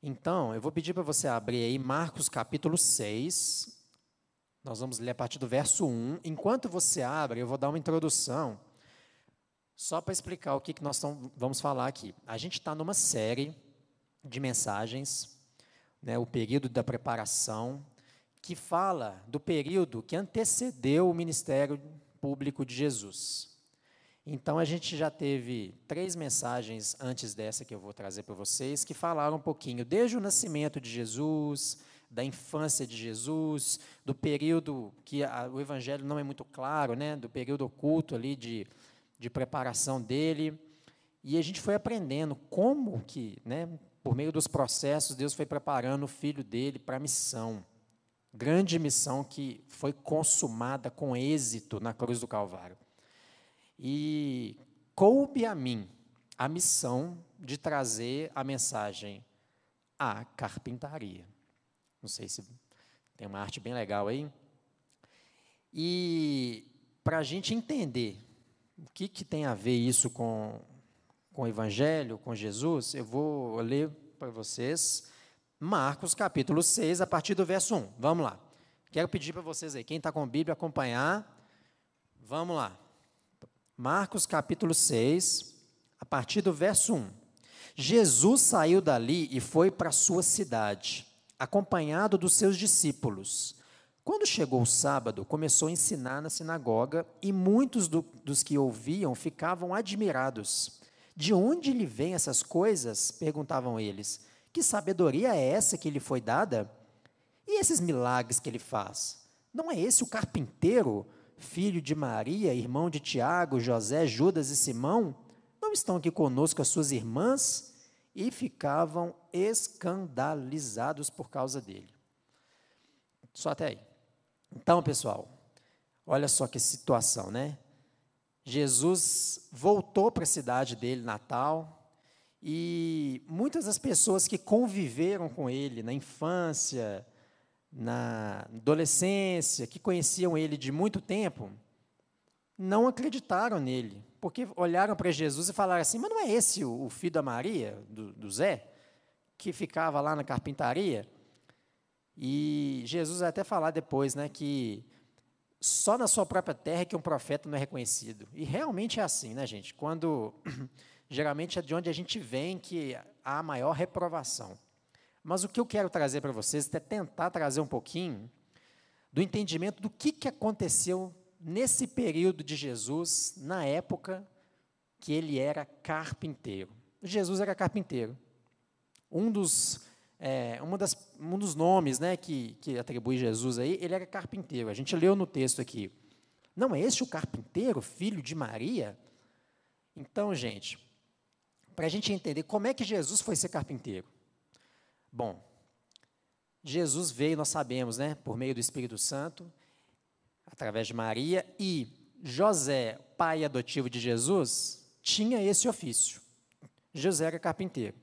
Então, eu vou pedir para você abrir aí Marcos capítulo 6. Nós vamos ler a partir do verso 1. Enquanto você abre, eu vou dar uma introdução, só para explicar o que, que nós vamos falar aqui. A gente está numa série de mensagens, né, o período da preparação, que fala do período que antecedeu o ministério público de Jesus. Então, a gente já teve três mensagens antes dessa que eu vou trazer para vocês, que falaram um pouquinho desde o nascimento de Jesus, da infância de Jesus, do período que a, o evangelho não é muito claro, né, do período oculto ali de, de preparação dele. E a gente foi aprendendo como que, né, por meio dos processos, Deus foi preparando o filho dele para a missão. Grande missão que foi consumada com êxito na cruz do Calvário. E coube a mim a missão de trazer a mensagem à carpintaria. Não sei se tem uma arte bem legal aí. E para a gente entender o que, que tem a ver isso com, com o Evangelho, com Jesus, eu vou ler para vocês Marcos capítulo 6, a partir do verso 1. Vamos lá. Quero pedir para vocês aí, quem está com a Bíblia, acompanhar. Vamos lá. Marcos capítulo 6, a partir do verso 1. Jesus saiu dali e foi para sua cidade, acompanhado dos seus discípulos. Quando chegou o sábado, começou a ensinar na sinagoga e muitos do, dos que ouviam ficavam admirados. De onde lhe vêm essas coisas? perguntavam eles. Que sabedoria é essa que lhe foi dada? E esses milagres que ele faz? Não é esse o carpinteiro? Filho de Maria, irmão de Tiago, José, Judas e Simão, não estão aqui conosco as suas irmãs? E ficavam escandalizados por causa dele. Só até aí. Então, pessoal, olha só que situação, né? Jesus voltou para a cidade dele, Natal, e muitas das pessoas que conviveram com ele na infância, na adolescência, que conheciam ele de muito tempo, não acreditaram nele, porque olharam para Jesus e falaram assim: Mas não é esse o, o filho da Maria, do, do, Zé, que ficava lá na carpintaria? E Jesus vai até falar depois né, que só na sua própria terra é que um profeta não é reconhecido. E realmente é assim, né, gente? Quando geralmente é de onde a gente vem que há maior reprovação. Mas o que eu quero trazer para vocês é tentar trazer um pouquinho do entendimento do que, que aconteceu nesse período de Jesus, na época que ele era carpinteiro. Jesus era carpinteiro. Um dos, é, uma das, um dos nomes né, que, que atribui Jesus aí, ele era carpinteiro. A gente leu no texto aqui. Não é esse o carpinteiro, filho de Maria? Então, gente, para a gente entender como é que Jesus foi ser carpinteiro. Bom, Jesus veio, nós sabemos, né, por meio do Espírito Santo, através de Maria, e José, pai adotivo de Jesus, tinha esse ofício. José era carpinteiro.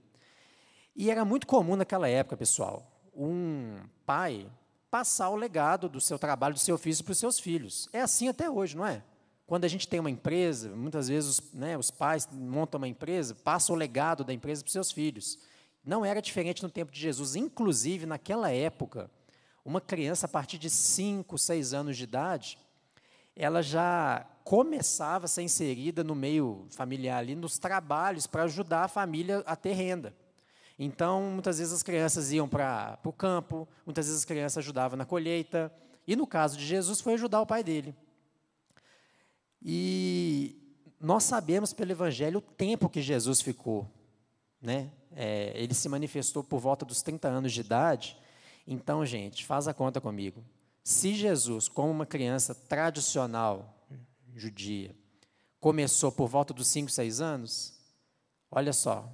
E era muito comum naquela época, pessoal, um pai passar o legado do seu trabalho, do seu ofício para os seus filhos. É assim até hoje, não é? Quando a gente tem uma empresa, muitas vezes né, os pais montam uma empresa, passam o legado da empresa para os seus filhos. Não era diferente no tempo de Jesus. Inclusive, naquela época, uma criança a partir de 5, 6 anos de idade, ela já começava a ser inserida no meio familiar ali, nos trabalhos para ajudar a família a ter renda. Então, muitas vezes as crianças iam para o campo, muitas vezes as crianças ajudavam na colheita, e no caso de Jesus foi ajudar o pai dele. E nós sabemos pelo Evangelho o tempo que Jesus ficou né? É, ele se manifestou por volta dos 30 anos de idade. Então, gente, faz a conta comigo. Se Jesus, como uma criança tradicional judia, começou por volta dos 5, 6 anos, olha só,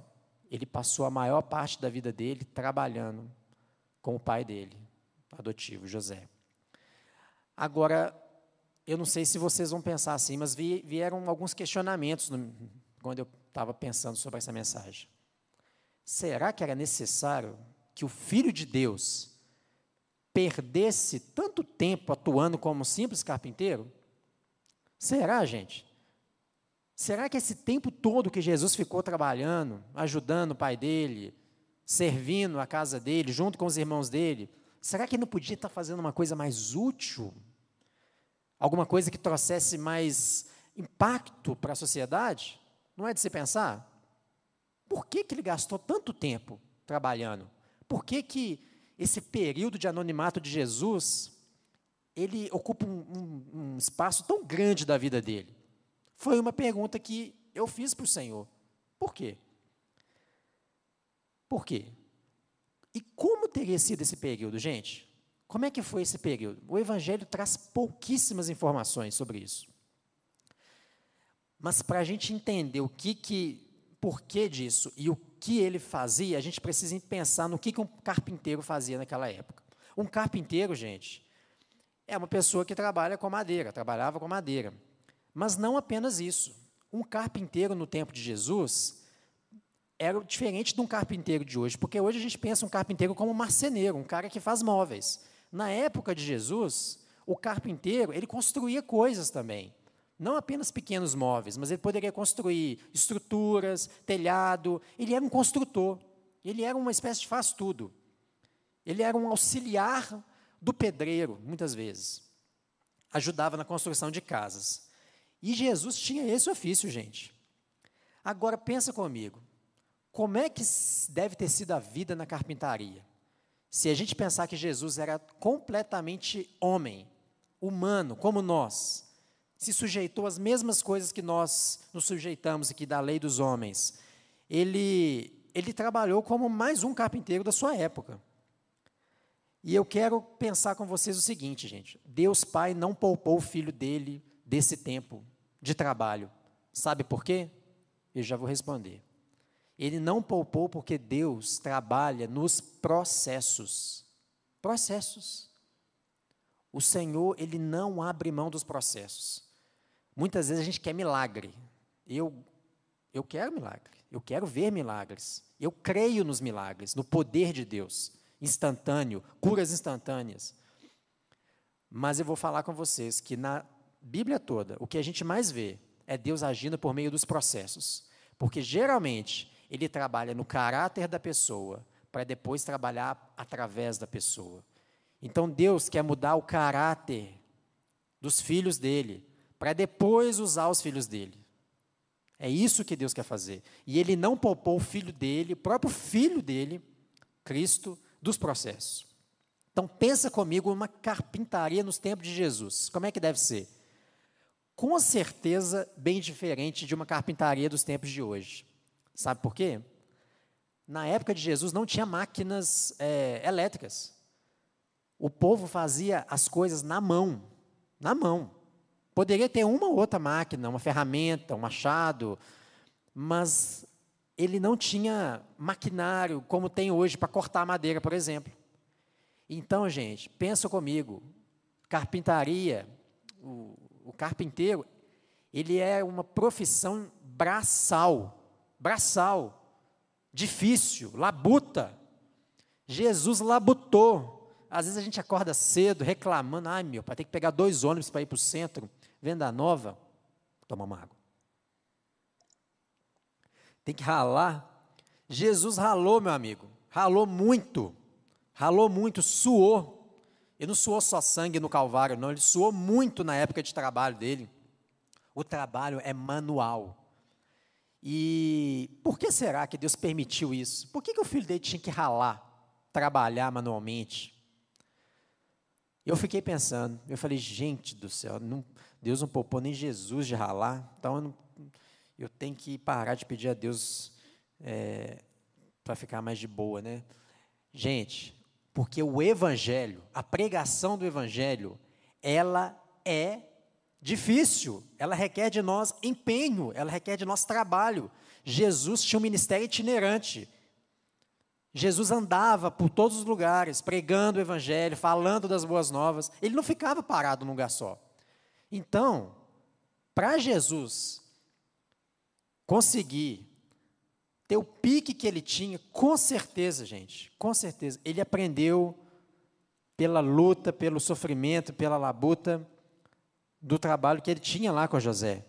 ele passou a maior parte da vida dele trabalhando com o pai dele, adotivo, José. Agora, eu não sei se vocês vão pensar assim, mas vieram alguns questionamentos no, quando eu estava pensando sobre essa mensagem. Será que era necessário que o Filho de Deus perdesse tanto tempo atuando como simples carpinteiro? Será, gente? Será que esse tempo todo que Jesus ficou trabalhando, ajudando o pai dele, servindo a casa dele, junto com os irmãos dele, será que ele não podia estar fazendo uma coisa mais útil? Alguma coisa que trouxesse mais impacto para a sociedade? Não é de se pensar? Por que, que ele gastou tanto tempo trabalhando? Por que, que esse período de anonimato de Jesus, ele ocupa um, um, um espaço tão grande da vida dele? Foi uma pergunta que eu fiz para o Senhor. Por quê? Por quê? E como teria sido esse período, gente? Como é que foi esse período? O Evangelho traz pouquíssimas informações sobre isso. Mas para a gente entender o que, que, porquê disso e o que ele fazia, a gente precisa pensar no que, que um carpinteiro fazia naquela época. Um carpinteiro, gente, é uma pessoa que trabalha com madeira, trabalhava com madeira. Mas não apenas isso. Um carpinteiro no tempo de Jesus era diferente de um carpinteiro de hoje, porque hoje a gente pensa um carpinteiro como um marceneiro, um cara que faz móveis. Na época de Jesus, o carpinteiro, ele construía coisas também. Não apenas pequenos móveis, mas ele poderia construir estruturas, telhado. Ele era um construtor. Ele era uma espécie de faz-tudo. Ele era um auxiliar do pedreiro, muitas vezes. Ajudava na construção de casas. E Jesus tinha esse ofício, gente. Agora pensa comigo. Como é que deve ter sido a vida na carpintaria? Se a gente pensar que Jesus era completamente homem, humano, como nós, se sujeitou às mesmas coisas que nós nos sujeitamos aqui da lei dos homens. Ele, ele trabalhou como mais um carpinteiro da sua época. E eu quero pensar com vocês o seguinte, gente: Deus Pai não poupou o filho dele desse tempo de trabalho. Sabe por quê? Eu já vou responder. Ele não poupou porque Deus trabalha nos processos. Processos. O Senhor, ele não abre mão dos processos. Muitas vezes a gente quer milagre. Eu eu quero milagre. Eu quero ver milagres. Eu creio nos milagres, no poder de Deus, instantâneo, curas instantâneas. Mas eu vou falar com vocês que na Bíblia toda, o que a gente mais vê é Deus agindo por meio dos processos. Porque geralmente ele trabalha no caráter da pessoa, para depois trabalhar através da pessoa. Então Deus quer mudar o caráter dos filhos dele, para depois usar os filhos dele. É isso que Deus quer fazer. E ele não poupou o filho dele, o próprio filho dele, Cristo, dos processos. Então pensa comigo uma carpintaria nos tempos de Jesus. Como é que deve ser? com certeza bem diferente de uma carpintaria dos tempos de hoje. Sabe por quê? Na época de Jesus não tinha máquinas é, elétricas. O povo fazia as coisas na mão, na mão. Poderia ter uma ou outra máquina, uma ferramenta, um machado, mas ele não tinha maquinário como tem hoje para cortar madeira, por exemplo. Então, gente, pensa comigo, carpintaria, o, o carpinteiro, ele é uma profissão braçal, braçal, difícil, labuta. Jesus labutou. Às vezes a gente acorda cedo reclamando, ai meu, para ter que pegar dois ônibus para ir para o centro, venda nova, toma uma água. Tem que ralar. Jesus ralou, meu amigo, ralou muito, ralou muito, suou. Ele não suou só sangue no Calvário, não, ele suou muito na época de trabalho dele. O trabalho é manual. E por que será que Deus permitiu isso? Por que, que o filho dele tinha que ralar, trabalhar manualmente? Eu fiquei pensando, eu falei, gente do céu, não, Deus não poupou nem Jesus de ralar, então eu, não, eu tenho que parar de pedir a Deus é, para ficar mais de boa, né? Gente, porque o evangelho, a pregação do evangelho, ela é difícil, ela requer de nós empenho, ela requer de nós trabalho. Jesus tinha um ministério itinerante. Jesus andava por todos os lugares, pregando o evangelho, falando das boas novas. Ele não ficava parado num lugar só. Então, para Jesus conseguir ter o pique que ele tinha, com certeza, gente, com certeza, ele aprendeu pela luta, pelo sofrimento, pela labuta do trabalho que ele tinha lá com José.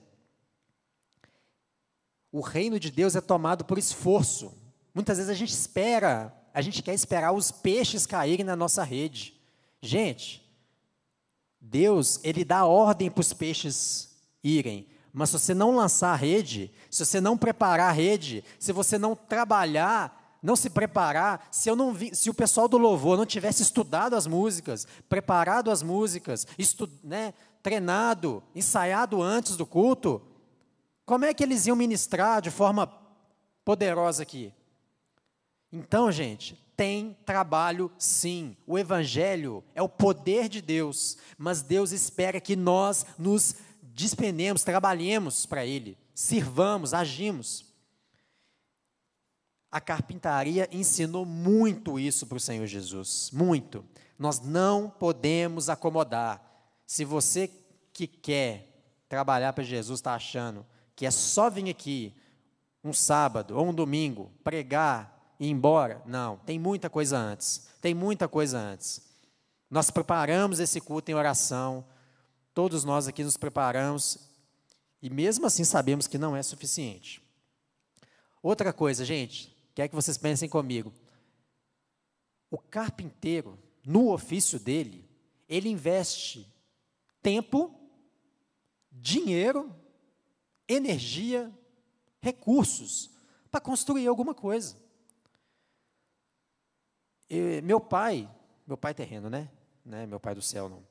O reino de Deus é tomado por esforço, Muitas vezes a gente espera, a gente quer esperar os peixes caírem na nossa rede. Gente, Deus, Ele dá ordem para os peixes irem, mas se você não lançar a rede, se você não preparar a rede, se você não trabalhar, não se preparar, se eu não vi, se o pessoal do louvor não tivesse estudado as músicas, preparado as músicas, estu, né, treinado, ensaiado antes do culto, como é que eles iam ministrar de forma poderosa aqui? Então, gente, tem trabalho sim. O Evangelho é o poder de Deus, mas Deus espera que nós nos despendemos, trabalhemos para Ele, sirvamos, agimos. A carpintaria ensinou muito isso para o Senhor Jesus, muito. Nós não podemos acomodar. Se você que quer trabalhar para Jesus está achando que é só vir aqui um sábado ou um domingo, pregar e ir embora, não, tem muita coisa antes. Tem muita coisa antes. Nós preparamos esse culto em oração, Todos nós aqui nos preparamos e mesmo assim sabemos que não é suficiente. Outra coisa, gente, quer que vocês pensem comigo. O carpinteiro, no ofício dele, ele investe tempo, dinheiro, energia, recursos para construir alguma coisa. E, meu pai, meu pai terreno, né? né? Meu pai do céu não.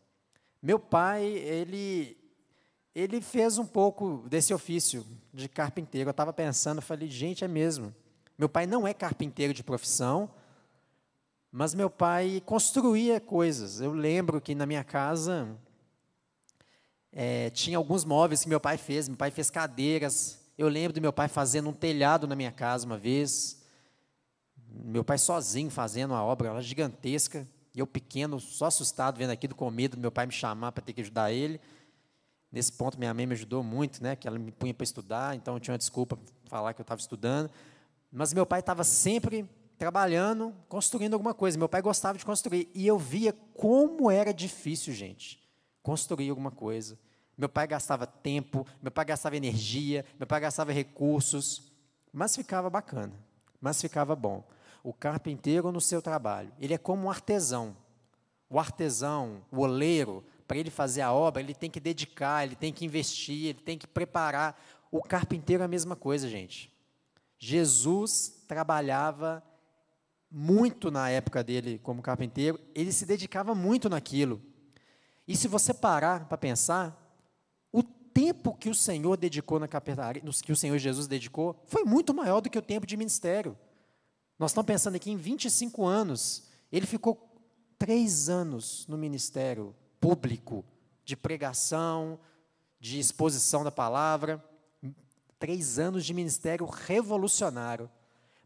Meu pai, ele, ele fez um pouco desse ofício de carpinteiro. Eu estava pensando, falei, gente, é mesmo. Meu pai não é carpinteiro de profissão, mas meu pai construía coisas. Eu lembro que na minha casa é, tinha alguns móveis que meu pai fez. Meu pai fez cadeiras. Eu lembro do meu pai fazendo um telhado na minha casa uma vez. Meu pai sozinho fazendo uma obra gigantesca. E eu pequeno, só assustado, vendo aquilo, com medo do meu pai me chamar para ter que ajudar ele. Nesse ponto, minha mãe me ajudou muito, né? Que ela me punha para estudar, então eu tinha uma desculpa para falar que eu estava estudando. Mas meu pai estava sempre trabalhando, construindo alguma coisa. Meu pai gostava de construir. E eu via como era difícil, gente, construir alguma coisa. Meu pai gastava tempo, meu pai gastava energia, meu pai gastava recursos, mas ficava bacana, mas ficava bom o carpinteiro no seu trabalho. Ele é como um artesão. O artesão, o oleiro, para ele fazer a obra, ele tem que dedicar, ele tem que investir, ele tem que preparar. O carpinteiro é a mesma coisa, gente. Jesus trabalhava muito na época dele como carpinteiro, ele se dedicava muito naquilo. E se você parar para pensar, o tempo que o Senhor dedicou na carpintaria, que o Senhor Jesus dedicou, foi muito maior do que o tempo de ministério. Nós estamos pensando aqui em 25 anos. Ele ficou três anos no ministério público, de pregação, de exposição da palavra. Três anos de ministério revolucionário.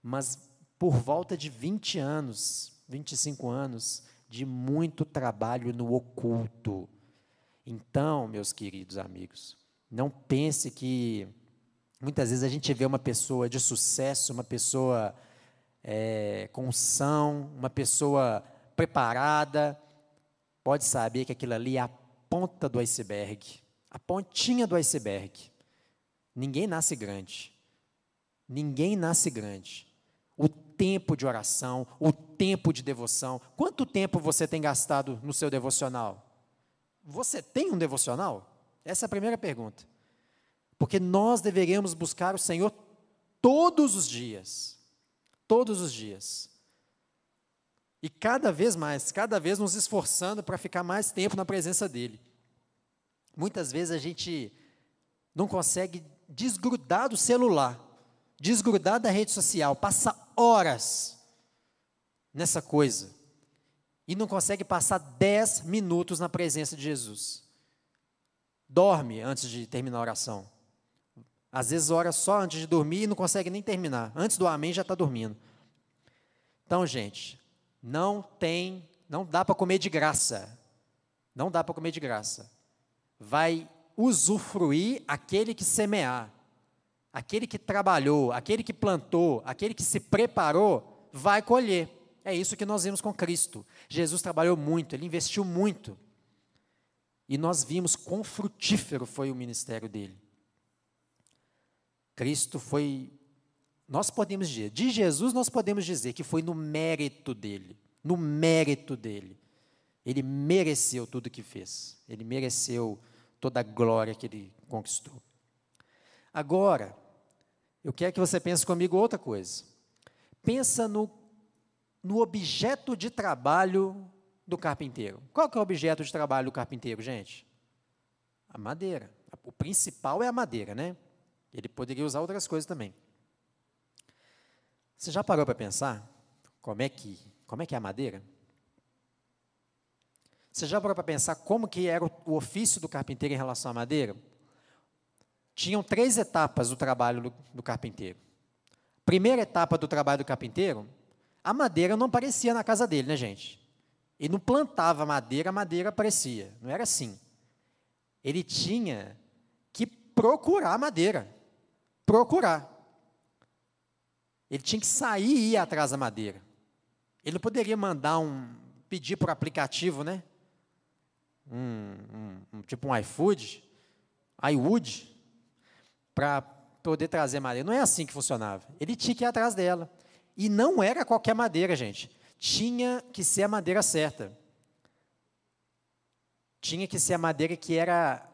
Mas por volta de 20 anos, 25 anos, de muito trabalho no oculto. Então, meus queridos amigos, não pense que muitas vezes a gente vê uma pessoa de sucesso, uma pessoa é, com unção, uma pessoa preparada, pode saber que aquilo ali é a ponta do iceberg, a pontinha do iceberg. Ninguém nasce grande. Ninguém nasce grande. O tempo de oração, o tempo de devoção. Quanto tempo você tem gastado no seu devocional? Você tem um devocional? Essa é a primeira pergunta. Porque nós deveríamos buscar o Senhor todos os dias todos os dias. E cada vez mais, cada vez nos esforçando para ficar mais tempo na presença dEle. Muitas vezes a gente não consegue desgrudar do celular, desgrudar da rede social, passa horas nessa coisa e não consegue passar 10 minutos na presença de Jesus. Dorme antes de terminar a oração. Às vezes ora só antes de dormir e não consegue nem terminar. Antes do amém já está dormindo. Então, gente, não tem, não dá para comer de graça. Não dá para comer de graça. Vai usufruir aquele que semear. Aquele que trabalhou, aquele que plantou, aquele que se preparou, vai colher. É isso que nós vimos com Cristo. Jesus trabalhou muito, ele investiu muito. E nós vimos quão frutífero foi o ministério dele. Cristo foi nós podemos dizer, de Jesus nós podemos dizer que foi no mérito dele, no mérito dele. Ele mereceu tudo que fez. Ele mereceu toda a glória que ele conquistou. Agora, eu quero que você pense comigo outra coisa. Pensa no, no objeto de trabalho do carpinteiro. Qual que é o objeto de trabalho do carpinteiro, gente? A madeira. O principal é a madeira, né? Ele poderia usar outras coisas também. Você já parou para pensar como é que como é que é a madeira? Você já parou para pensar como que era o, ofício do carpinteiro em relação à madeira? Tinham três etapas do trabalho do, do carpinteiro. Primeira etapa do trabalho do carpinteiro, a madeira não aparecia na casa dele, né, gente? Ele não plantava madeira, a madeira aparecia. Não era assim. Ele tinha que procurar madeira. Procurar. Ele tinha que sair e ir atrás da madeira. Ele não poderia mandar um. pedir por aplicativo, né? Um, um, um tipo um iFood, iWood, para poder trazer madeira. Não é assim que funcionava. Ele tinha que ir atrás dela. E não era qualquer madeira, gente. Tinha que ser a madeira certa. Tinha que ser a madeira que era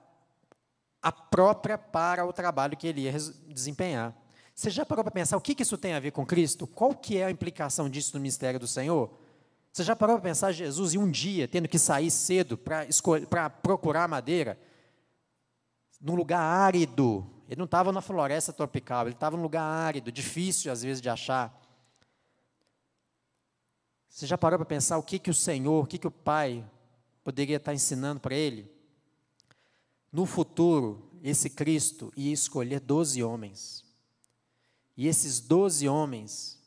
a própria para o trabalho que ele ia desempenhar. Você já parou para pensar o que, isso tem a ver com Cristo? Qual que é a implicação disso no ministério do Senhor? Você já parou para pensar Jesus em um dia tendo que sair cedo para procurar madeira? Num lugar árido. Ele não estava na floresta tropical, ele estava num lugar árido, difícil às vezes de achar. Você já parou para pensar o que, que o Senhor, o que, que o Pai poderia estar ensinando para ele? No futuro, esse Cristo ia escolher doze homens. E esses doze homens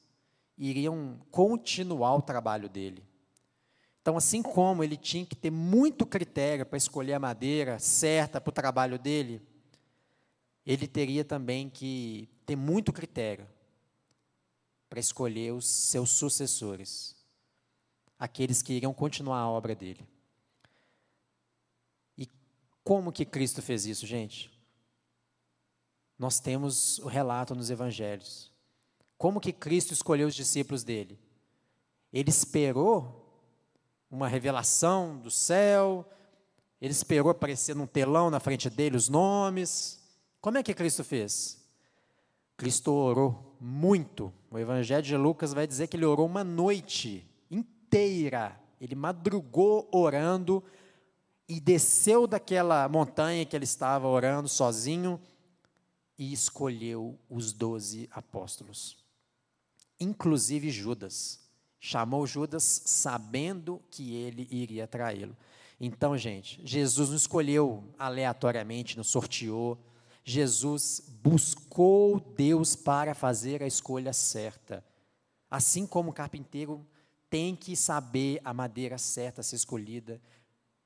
iriam continuar o trabalho dele. Então, assim como ele tinha que ter muito critério para escolher a madeira certa para o trabalho dele, ele teria também que ter muito critério para escolher os seus sucessores, aqueles que iriam continuar a obra dele. Como que Cristo fez isso, gente? nós temos o relato nos evangelhos. Como que Cristo escolheu os discípulos dele? Ele esperou uma revelação do céu, ele esperou aparecer num telão na frente dele os nomes. Como é que Cristo fez? Cristo orou muito. O Evangelho de Lucas vai dizer que ele orou uma noite inteira. Ele madrugou orando e desceu daquela montanha que ele estava orando sozinho e escolheu os doze apóstolos, inclusive Judas. Chamou Judas sabendo que ele iria traí-lo. Então, gente, Jesus não escolheu aleatoriamente, não sorteou. Jesus buscou Deus para fazer a escolha certa. Assim como o carpinteiro tem que saber a madeira certa a ser escolhida,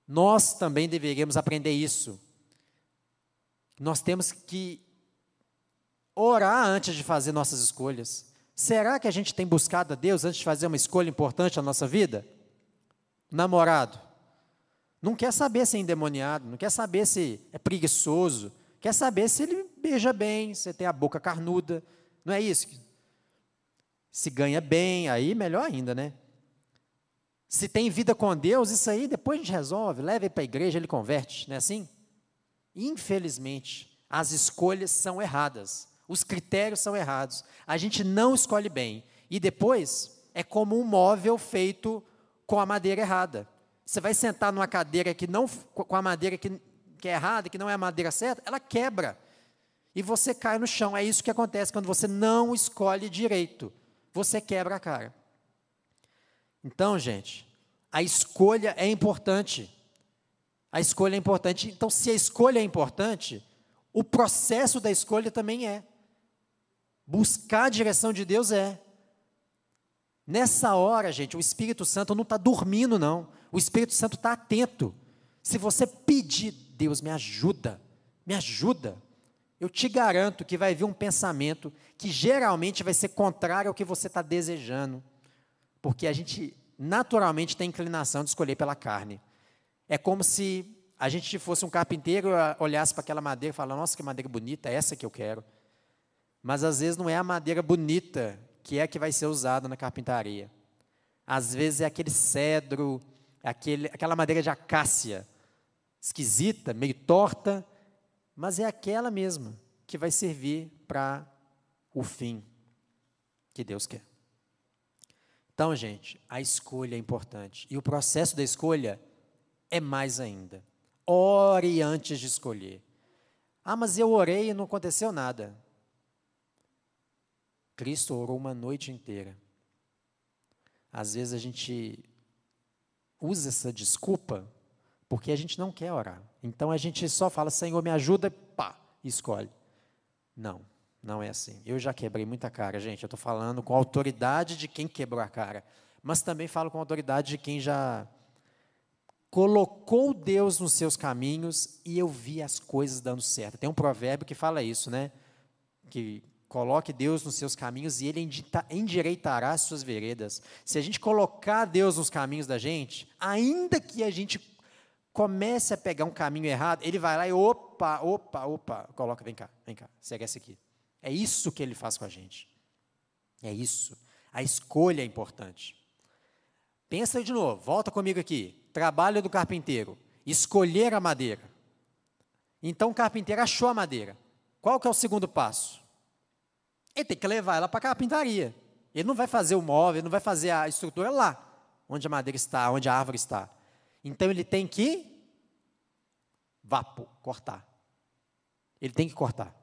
nós também deveríamos aprender isso. Nós temos que orar antes de fazer nossas escolhas. Será que a gente tem buscado a Deus antes de fazer uma escolha importante na nossa vida? Namorado. Não quer saber se é endemoniado, não quer saber se é preguiçoso, quer saber se ele beija bem, se tem a boca carnuda. Não é isso? Se ganha bem, aí melhor ainda, né? Se tem vida com Deus, isso aí depois a gente resolve, leva ele para a igreja, ele converte, não é assim? Infelizmente, as escolhas são erradas. Os critérios são errados. A gente não escolhe bem. E depois é como um móvel feito com a madeira errada. Você vai sentar numa cadeira que não com a madeira que, que é errada, que não é a madeira certa, ela quebra. E você cai no chão. É isso que acontece quando você não escolhe direito. Você quebra a cara. Então, gente, a escolha é importante. A escolha é importante. Então, se a escolha é importante, o processo da escolha também é. Buscar a direção de Deus é. Nessa hora, gente, o Espírito Santo não está dormindo, não. O Espírito Santo está atento. Se você pedir, Deus me ajuda, me ajuda, eu te garanto que vai vir um pensamento que geralmente vai ser contrário ao que você está desejando. Porque a gente naturalmente tem inclinação de escolher pela carne. É como se a gente fosse um carpinteiro, olhasse para aquela madeira e falasse, nossa, que madeira bonita, é essa que eu quero. Mas às vezes não é a madeira bonita que é a que vai ser usada na carpintaria. Às vezes é aquele cedro, aquele, aquela madeira de acácia, esquisita, meio torta, mas é aquela mesma que vai servir para o fim que Deus quer. Então, gente, a escolha é importante. E o processo da escolha é mais ainda. Ore antes de escolher. Ah, mas eu orei e não aconteceu nada. Cristo orou uma noite inteira. Às vezes a gente usa essa desculpa porque a gente não quer orar. Então a gente só fala, Senhor, me ajuda, pá, escolhe. Não, não é assim. Eu já quebrei muita cara, gente. Eu estou falando com a autoridade de quem quebrou a cara, mas também falo com a autoridade de quem já colocou Deus nos seus caminhos e eu vi as coisas dando certo. Tem um provérbio que fala isso, né? Que coloque Deus nos seus caminhos e Ele endireitará as suas veredas. Se a gente colocar Deus nos caminhos da gente, ainda que a gente comece a pegar um caminho errado, Ele vai lá e opa, opa, opa, coloca, vem cá, vem cá, segue essa aqui. É isso que Ele faz com a gente. É isso. A escolha é importante. Pensa de novo, volta comigo aqui. Trabalho do carpinteiro, escolher a madeira. Então o carpinteiro achou a madeira. Qual que é o segundo passo? Ele tem que levar ela para a carpintaria. Ele não vai fazer o móvel, ele não vai fazer a estrutura lá, onde a madeira está, onde a árvore está. Então ele tem que vapor, cortar. Ele tem que cortar.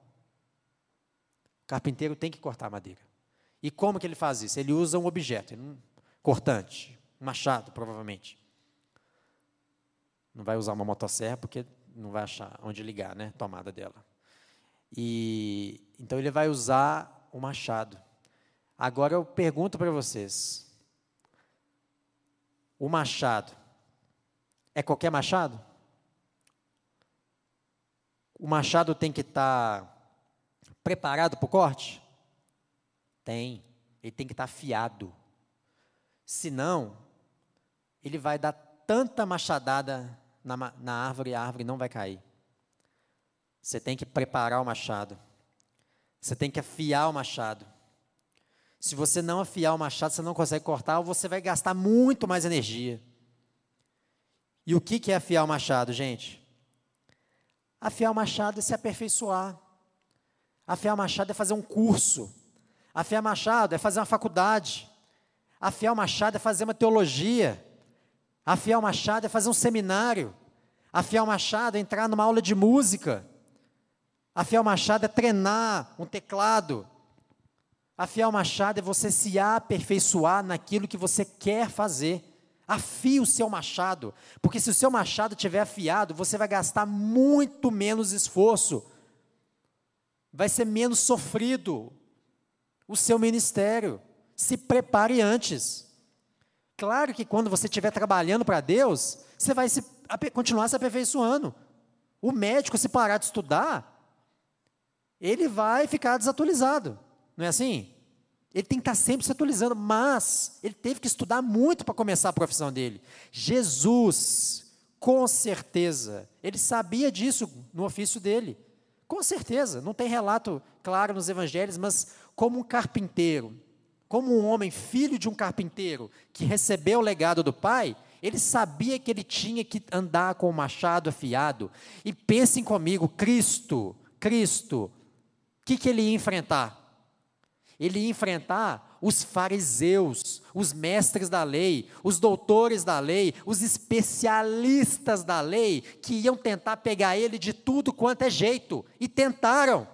Carpinteiro tem que cortar madeira. E como que ele faz isso? Ele usa um objeto, um cortante, um machado, provavelmente. Não vai usar uma motosserra porque não vai achar onde ligar, né, tomada dela. E então ele vai usar o machado. Agora eu pergunto para vocês: o machado é qualquer machado? O machado tem que estar tá preparado para o corte? Tem. Ele tem que estar tá afiado. Senão, ele vai dar tanta machadada na, na árvore e a árvore não vai cair. Você tem que preparar o machado. Você tem que afiar o machado. Se você não afiar o machado, você não consegue cortar, ou você vai gastar muito mais energia. E o que é afiar o machado, gente? Afiar o machado é se aperfeiçoar. Afiar o machado é fazer um curso. Afiar o machado é fazer uma faculdade. Afiar o machado é fazer uma teologia. Afiar o machado é fazer um seminário. Afiar o machado é entrar numa aula de música. Afiar o machado é treinar um teclado. Afiar o machado é você se aperfeiçoar naquilo que você quer fazer. Afie o seu machado, porque se o seu machado estiver afiado, você vai gastar muito menos esforço, vai ser menos sofrido o seu ministério. Se prepare antes. Claro que quando você estiver trabalhando para Deus, você vai se, continuar se aperfeiçoando. O médico, se parar de estudar, ele vai ficar desatualizado. Não é assim? Ele tem que estar sempre se atualizando, mas ele teve que estudar muito para começar a profissão dele. Jesus, com certeza, ele sabia disso no ofício dele. Com certeza, não tem relato claro nos evangelhos, mas como um carpinteiro, como um homem filho de um carpinteiro que recebeu o legado do pai, ele sabia que ele tinha que andar com o machado afiado. E pensem comigo, Cristo, Cristo, que, que ele ia enfrentar? Ele ia enfrentar os fariseus, os mestres da lei, os doutores da lei, os especialistas da lei, que iam tentar pegar ele de tudo quanto é jeito, e tentaram.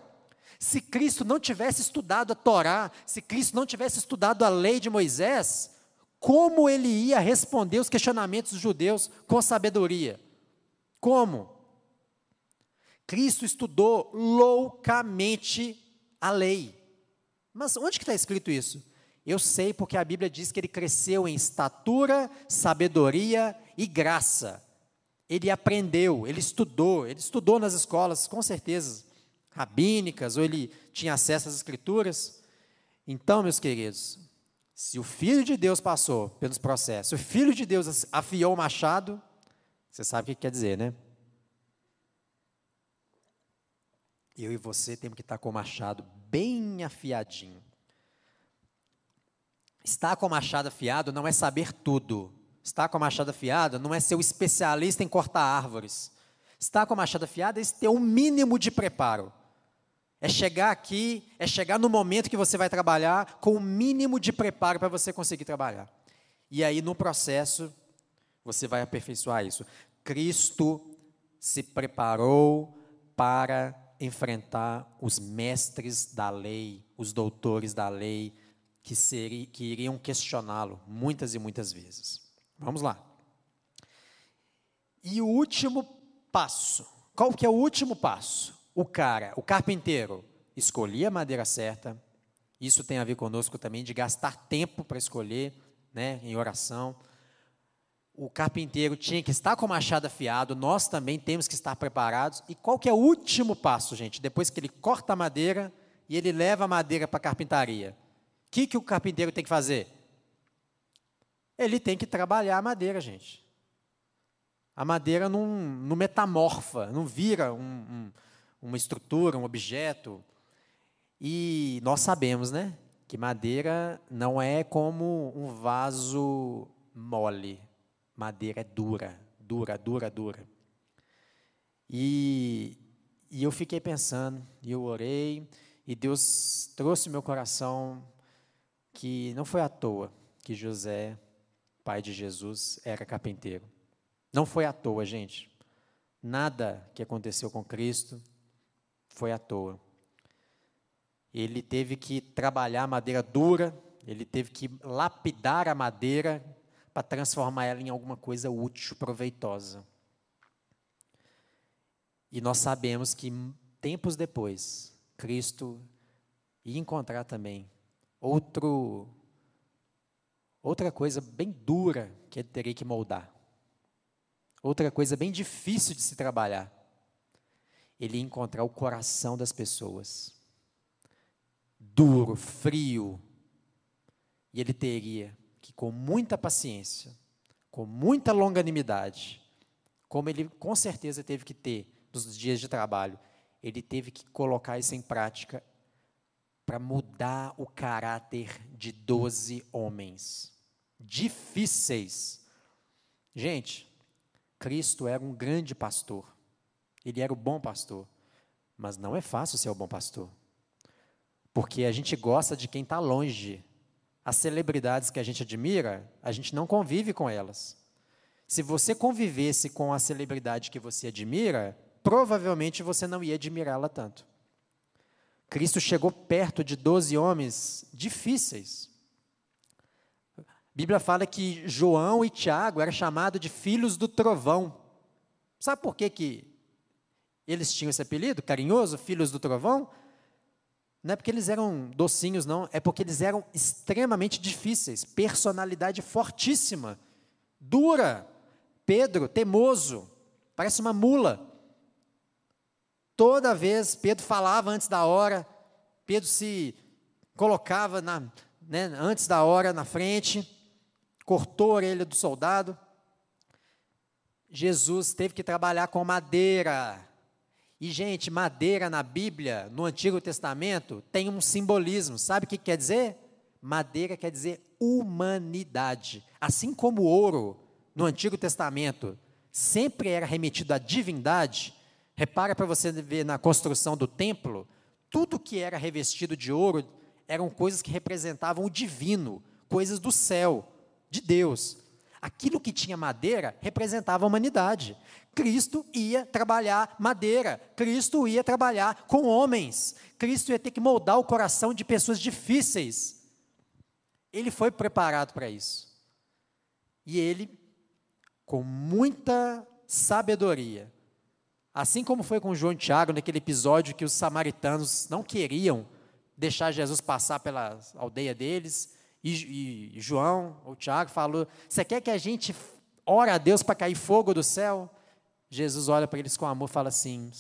Se Cristo não tivesse estudado a Torá, se Cristo não tivesse estudado a lei de Moisés, como ele ia responder os questionamentos dos judeus com sabedoria? Como? Cristo estudou loucamente a lei. Mas onde que está escrito isso? Eu sei porque a Bíblia diz que ele cresceu em estatura, sabedoria e graça. Ele aprendeu, ele estudou, ele estudou nas escolas, com certeza, rabínicas, ou ele tinha acesso às escrituras. Então, meus queridos, se o Filho de Deus passou pelos processos, o Filho de Deus afiou o machado, você sabe o que quer dizer, né? eu e você temos que estar com o machado bem afiadinho. Estar com o machado afiado não é saber tudo. Estar com o machado afiado não é ser o especialista em cortar árvores. Estar com o machado afiado é ter um mínimo de preparo. É chegar aqui, é chegar no momento que você vai trabalhar com o mínimo de preparo para você conseguir trabalhar. E aí, no processo, você vai aperfeiçoar isso. Cristo se preparou para enfrentar os mestres da lei, os doutores da lei, que, seri, que iriam questioná-lo muitas e muitas vezes. Vamos lá. E o último passo. Qual que é o último passo? O cara, o carpinteiro, escolhia a madeira certa. Isso tem a ver conosco também de gastar tempo para escolher, né, em oração. O carpinteiro tinha que estar com o machado afiado, nós também temos que estar preparados. E qual que é o último passo, gente? Depois que ele corta a madeira e ele leva a madeira para a carpintaria que, que o carpinteiro tem que fazer? Ele tem que trabalhar a madeira, gente. A madeira não, não metamorfa, não vira um, um, uma estrutura, um objeto. E nós sabemos, né? Que madeira não é como um vaso mole. Madeira é dura, dura, dura, dura. E, e eu fiquei pensando, e eu orei, e Deus trouxe meu coração que não foi à toa que José, pai de Jesus, era carpinteiro. Não foi à toa, gente. Nada que aconteceu com Cristo foi à toa. Ele teve que trabalhar madeira dura, ele teve que lapidar a madeira para transformar ela em alguma coisa útil, proveitosa. E nós sabemos que tempos depois, Cristo ia encontrar também outro, outra coisa bem dura que ele teria que moldar. Outra coisa bem difícil de se trabalhar. Ele ia encontrar o coração das pessoas. Duro, frio. E ele teria que, com muita paciência, com muita longanimidade, como ele com certeza teve que ter nos dias de trabalho, ele teve que colocar isso em prática para mudar o caráter de doze homens difíceis. Gente, Cristo era um grande pastor. Ele era o bom pastor. Mas não é fácil ser o bom pastor. Porque a gente gosta de quem está longe. As celebridades que a gente admira, a gente não convive com elas. Se você convivesse com a celebridade que você admira, provavelmente você não ia admirá-la tanto. Cristo chegou perto de doze homens difíceis. A Bíblia fala que João e Tiago eram chamados de filhos do trovão. Sabe por que, que eles tinham esse apelido carinhoso, filhos do trovão? Não é porque eles eram docinhos, não, é porque eles eram extremamente difíceis, personalidade fortíssima, dura. Pedro, temoso, parece uma mula. Toda vez Pedro falava antes da hora, Pedro se colocava na, né, antes da hora na frente, cortou a orelha do soldado. Jesus teve que trabalhar com madeira. E, gente, madeira na Bíblia, no Antigo Testamento, tem um simbolismo. Sabe o que quer dizer? Madeira quer dizer humanidade. Assim como o ouro, no Antigo Testamento, sempre era remetido à divindade, Repara para você ver na construção do templo, tudo que era revestido de ouro eram coisas que representavam o divino, coisas do céu, de Deus. Aquilo que tinha madeira representava a humanidade. Cristo ia trabalhar madeira, Cristo ia trabalhar com homens, Cristo ia ter que moldar o coração de pessoas difíceis. Ele foi preparado para isso. E ele, com muita sabedoria, Assim como foi com João e Tiago, naquele episódio que os samaritanos não queriam deixar Jesus passar pela aldeia deles, e, e João, ou Tiago, falou: Você quer que a gente ore a Deus para cair fogo do céu? Jesus olha para eles com amor e fala assim: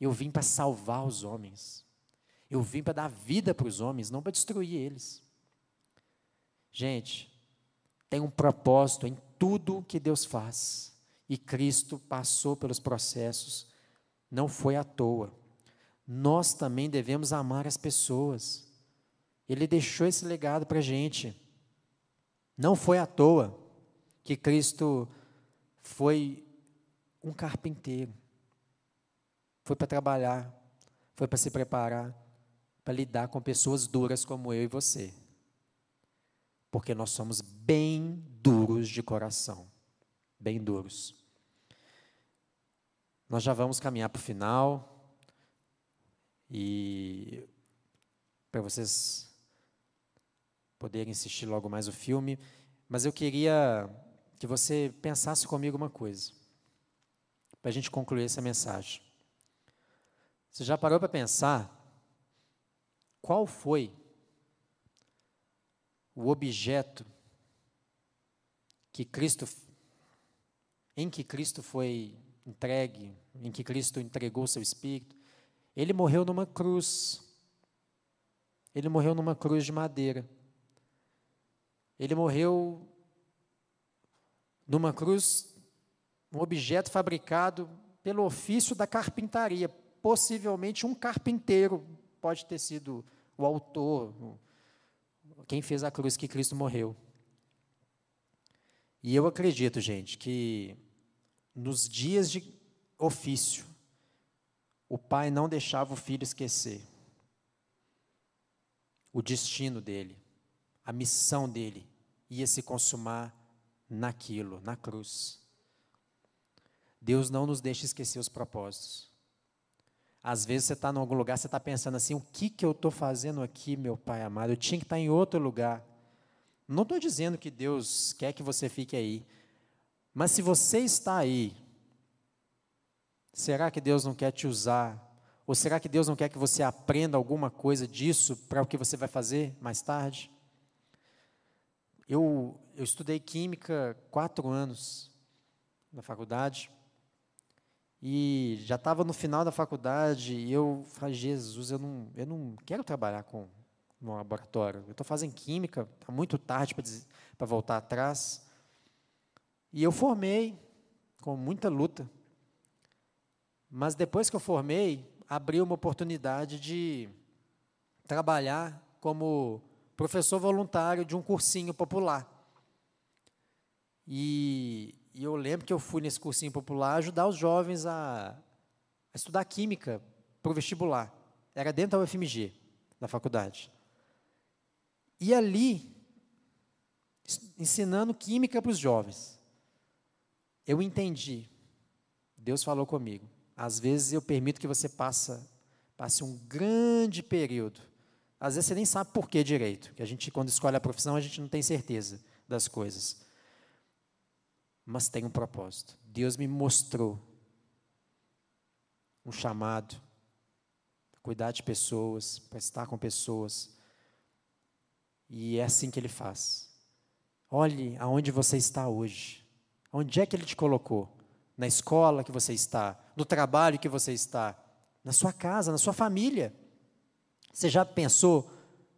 Eu vim para salvar os homens, eu vim para dar vida para os homens, não para destruir eles. Gente, tem um propósito em tudo que Deus faz. E Cristo passou pelos processos, não foi à toa. nós também devemos amar as pessoas. Ele deixou esse legado para a gente. Não foi à toa que Cristo foi um carpinteiro. Foi para trabalhar, foi para se preparar, para lidar com pessoas duras como eu e você. Porque nós somos bem duros de coração. Bem duros. Nós já vamos caminhar para o final. E para vocês poderem assistir logo mais o filme, mas eu queria que você pensasse comigo uma coisa, para a gente concluir essa mensagem. Você já parou para pensar qual foi o objeto que Cristo, em que Cristo foi entregue, em que Cristo entregou seu Espírito? Ele morreu numa cruz. Ele morreu numa cruz de madeira. Ele morreu numa cruz, um objeto fabricado pelo ofício da carpintaria. Possivelmente um carpinteiro pode ter sido o autor, quem fez a cruz que Cristo morreu. E eu acredito, gente, que nos dias de ofício, o pai não deixava o filho esquecer o destino dele, a missão dele ia se consumar naquilo, na cruz. Deus não nos deixa esquecer os propósitos. Às vezes você está em algum lugar, você está pensando assim: o que, que eu estou fazendo aqui, meu Pai amado? Eu tinha que estar em outro lugar. Não estou dizendo que Deus quer que você fique aí, mas se você está aí, será que Deus não quer te usar? Ou será que Deus não quer que você aprenda alguma coisa disso para o que você vai fazer mais tarde? Eu, eu estudei química quatro anos na faculdade. E já estava no final da faculdade e eu falei, Jesus, eu não, eu não quero trabalhar com no laboratório. Eu estou fazendo química, está muito tarde para voltar atrás. E eu formei com muita luta. Mas depois que eu formei, abriu uma oportunidade de trabalhar como professor voluntário de um cursinho popular. E e eu lembro que eu fui nesse cursinho popular ajudar os jovens a, a estudar química para o vestibular. Era dentro da UFMG, da faculdade. E ali, ensinando química para os jovens, eu entendi. Deus falou comigo. Às vezes eu permito que você passe, passe um grande período. Às vezes você nem sabe por que direito. Que a gente, quando escolhe a profissão, a gente não tem certeza das coisas mas tem um propósito. Deus me mostrou um chamado para cuidar de pessoas, para estar com pessoas. E é assim que ele faz. Olhe aonde você está hoje. Onde é que ele te colocou? Na escola que você está, no trabalho que você está, na sua casa, na sua família. Você já pensou,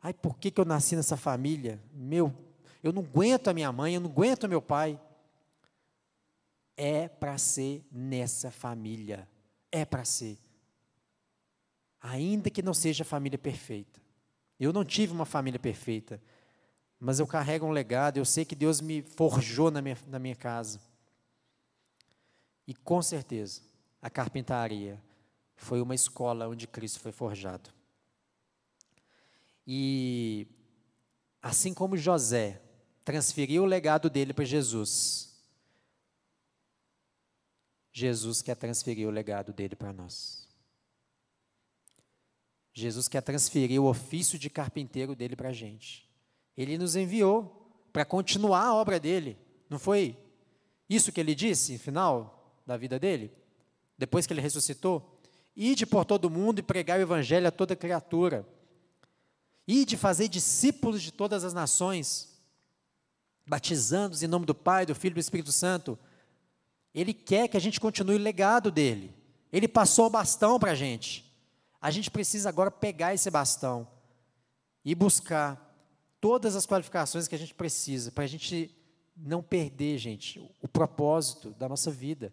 ai, por que, que eu nasci nessa família? Meu, eu não aguento a minha mãe, eu não aguento meu pai é para ser nessa família. É para ser. Ainda que não seja a família perfeita. Eu não tive uma família perfeita, mas eu carrego um legado, eu sei que Deus me forjou na minha, na minha casa. E com certeza, a carpintaria foi uma escola onde Cristo foi forjado. E assim como José transferiu o legado dele para Jesus, Jesus quer transferir o legado dele para nós. Jesus quer transferir o ofício de carpinteiro dele para a gente. Ele nos enviou para continuar a obra dele. Não foi isso que ele disse no final da vida dele? Depois que ele ressuscitou? Ide por todo mundo e pregar o evangelho a toda criatura. Ide fazer discípulos de todas as nações, batizando-os em nome do Pai, do Filho e do Espírito Santo ele quer que a gente continue o legado dele. Ele passou o bastão para a gente. A gente precisa agora pegar esse bastão e buscar todas as qualificações que a gente precisa para a gente não perder, gente, o propósito da nossa vida.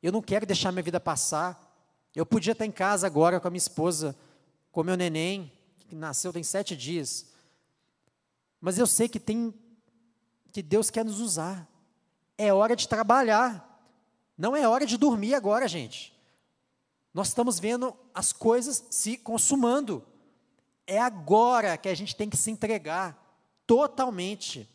Eu não quero deixar minha vida passar Eu podia estar em casa agora com a minha esposa, com meu neném, que nasceu tem sete dias. Mas eu sei que tem que Deus quer nos usar. É hora de trabalhar. Não é hora de dormir agora, gente. Nós estamos vendo as coisas se consumando. É agora que a gente tem que se entregar totalmente.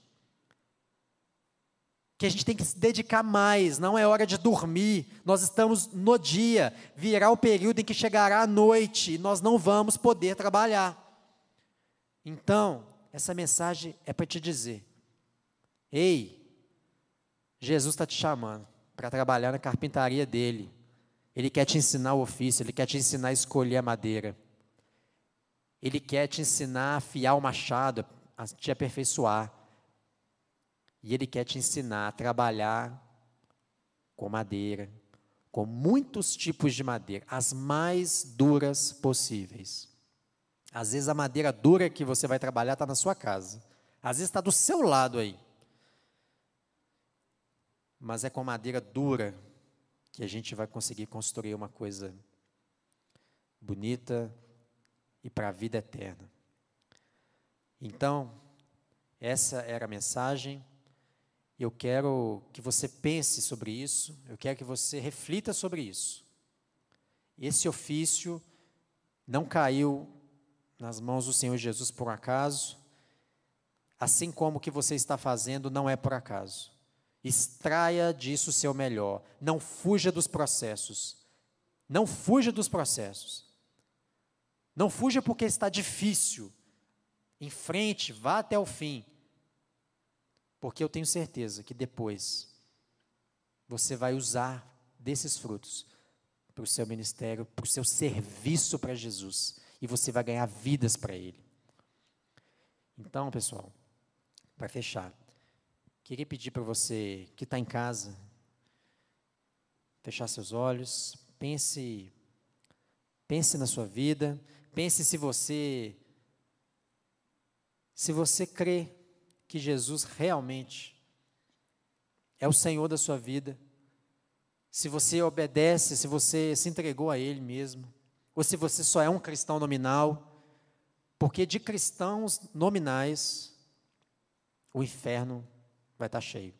Que a gente tem que se dedicar mais, não é hora de dormir. Nós estamos no dia, virá o período em que chegará a noite e nós não vamos poder trabalhar. Então, essa mensagem é para te dizer: ei, Jesus está te chamando para trabalhar na carpintaria dele. Ele quer te ensinar o ofício, ele quer te ensinar a escolher a madeira. Ele quer te ensinar a afiar o machado, a te aperfeiçoar. E ele quer te ensinar a trabalhar com madeira, com muitos tipos de madeira, as mais duras possíveis. Às vezes a madeira dura que você vai trabalhar está na sua casa. Às vezes está do seu lado aí mas é com madeira dura que a gente vai conseguir construir uma coisa bonita e para a vida eterna. Então, essa era a mensagem. Eu quero que você pense sobre isso, eu quero que você reflita sobre isso. Esse ofício não caiu nas mãos do Senhor Jesus por acaso, assim como o que você está fazendo não é por acaso. Extraia disso o seu melhor. Não fuja dos processos. Não fuja dos processos. Não fuja porque está difícil. Em frente, vá até o fim. Porque eu tenho certeza que depois você vai usar desses frutos para o seu ministério, para o seu serviço para Jesus. E você vai ganhar vidas para Ele. Então, pessoal, para fechar, Queria pedir para você que está em casa, fechar seus olhos, pense, pense na sua vida, pense se você, se você crê que Jesus realmente é o Senhor da sua vida, se você obedece, se você se entregou a Ele mesmo, ou se você só é um cristão nominal, porque de cristãos nominais, o inferno vai estar cheio.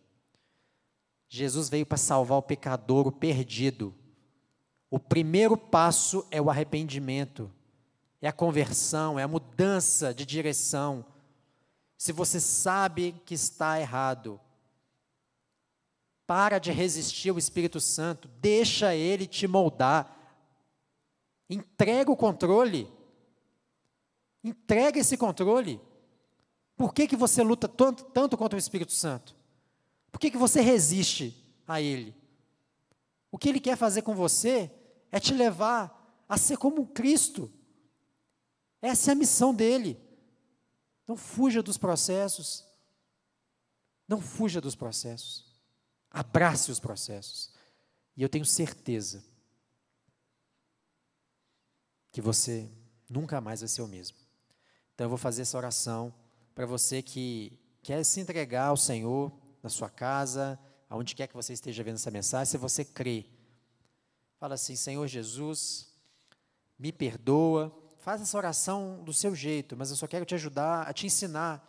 Jesus veio para salvar o pecador, o perdido. O primeiro passo é o arrependimento, é a conversão, é a mudança de direção. Se você sabe que está errado, para de resistir ao Espírito Santo, deixa ele te moldar. Entrega o controle. Entrega esse controle. Por que, que você luta tanto, tanto contra o Espírito Santo? Por que, que você resiste a Ele? O que Ele quer fazer com você é te levar a ser como Cristo. Essa é a missão dele. Não fuja dos processos. Não fuja dos processos. Abrace os processos. E eu tenho certeza que você nunca mais vai ser o mesmo. Então eu vou fazer essa oração para você que quer se entregar ao Senhor na sua casa, aonde quer que você esteja vendo essa mensagem, se você crê. Fala assim: Senhor Jesus, me perdoa. Faz essa oração do seu jeito, mas eu só quero te ajudar a te ensinar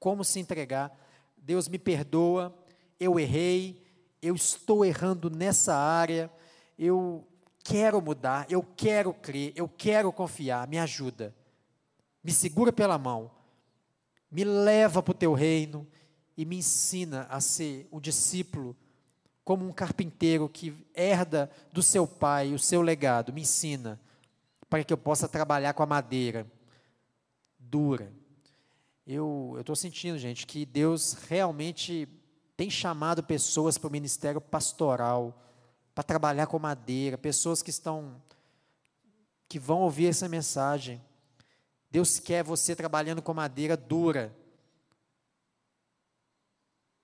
como se entregar. Deus me perdoa, eu errei, eu estou errando nessa área, eu quero mudar, eu quero crer, eu quero confiar, me ajuda. Me segura pela mão me leva para o teu reino e me ensina a ser um discípulo, como um carpinteiro que herda do seu pai o seu legado. Me ensina para que eu possa trabalhar com a madeira dura. Eu estou sentindo, gente, que Deus realmente tem chamado pessoas para o ministério pastoral, para trabalhar com madeira, pessoas que estão, que vão ouvir essa mensagem Deus quer você trabalhando com madeira dura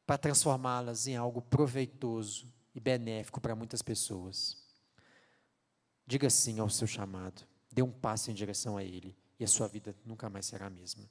para transformá-las em algo proveitoso e benéfico para muitas pessoas. Diga sim ao seu chamado, dê um passo em direção a Ele e a sua vida nunca mais será a mesma.